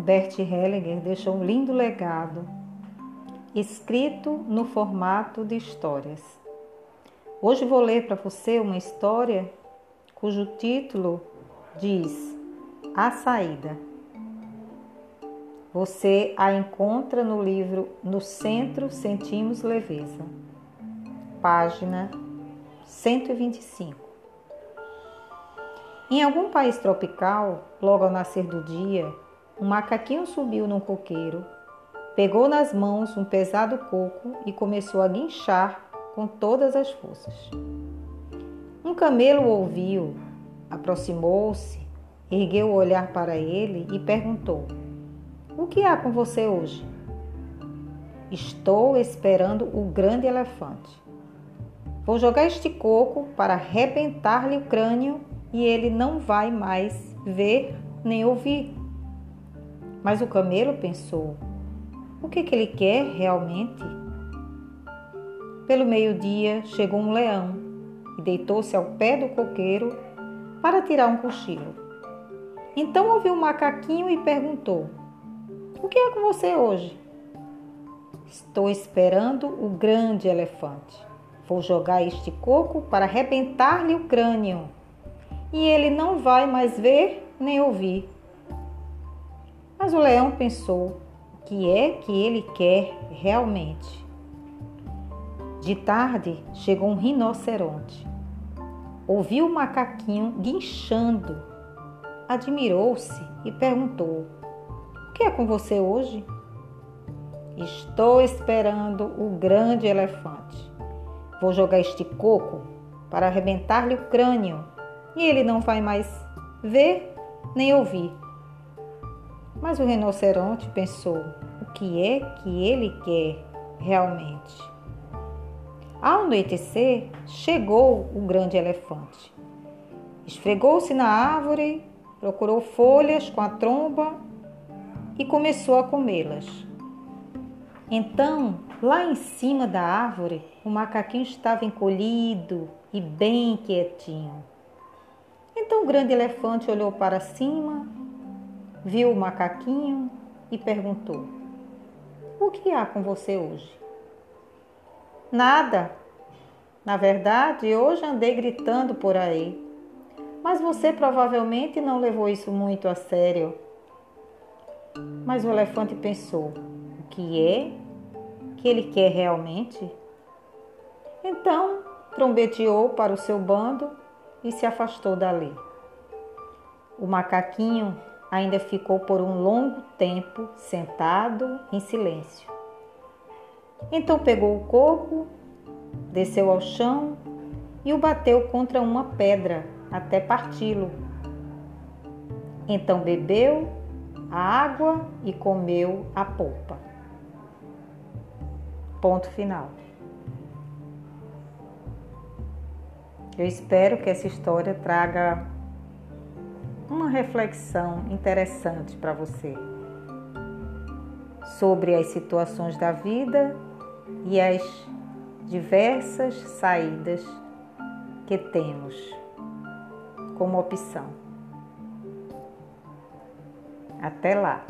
Bert Hellinger deixou um lindo legado, escrito no formato de histórias. Hoje vou ler para você uma história cujo título diz A Saída. Você a encontra no livro No Centro Sentimos Leveza, página 125. Em algum país tropical, logo ao nascer do dia, um macaquinho subiu num coqueiro, pegou nas mãos um pesado coco e começou a guinchar com todas as forças. Um camelo ouviu, aproximou-se, ergueu o olhar para ele e perguntou: O que há com você hoje? Estou esperando o grande elefante. Vou jogar este coco para arrebentar-lhe o crânio e ele não vai mais ver nem ouvir. Mas o camelo pensou: o que, que ele quer realmente? Pelo meio-dia chegou um leão e deitou-se ao pé do coqueiro para tirar um cochilo. Então ouviu um macaquinho e perguntou: O que é com você hoje? Estou esperando o grande elefante. Vou jogar este coco para arrebentar-lhe o crânio e ele não vai mais ver nem ouvir. Mas o leão pensou: o que é que ele quer realmente? De tarde chegou um rinoceronte. Ouviu o macaquinho guinchando. Admirou-se e perguntou: O que é com você hoje? Estou esperando o grande elefante. Vou jogar este coco para arrebentar-lhe o crânio e ele não vai mais ver nem ouvir. Mas o rinoceronte pensou: o que é que ele quer realmente? Ao anoitecer, chegou o grande elefante. Esfregou-se na árvore, procurou folhas com a tromba e começou a comê-las. Então, lá em cima da árvore, o macaquinho estava encolhido e bem quietinho. Então o grande elefante olhou para cima, viu o macaquinho e perguntou: O que há com você hoje? Nada. Na verdade, hoje andei gritando por aí. Mas você provavelmente não levou isso muito a sério. Mas o elefante pensou: o que é que ele quer realmente? Então trombeteou para o seu bando e se afastou dali. O macaquinho ainda ficou por um longo tempo sentado em silêncio. Então pegou o coco, desceu ao chão e o bateu contra uma pedra até parti-lo. Então bebeu a água e comeu a polpa. Ponto final. Eu espero que essa história traga uma reflexão interessante para você sobre as situações da vida e as diversas saídas que temos como opção. Até lá!